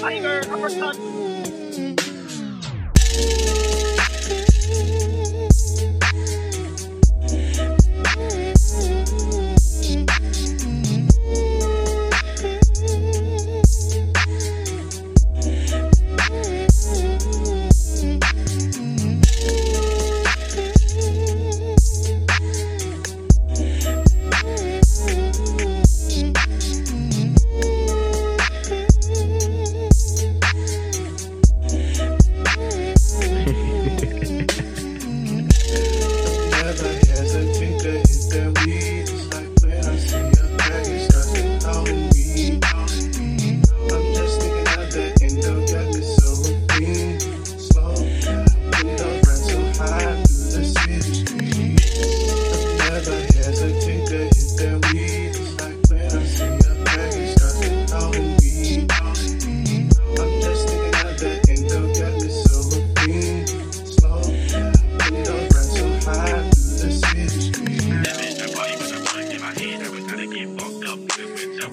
Tiger, uppercut. bye.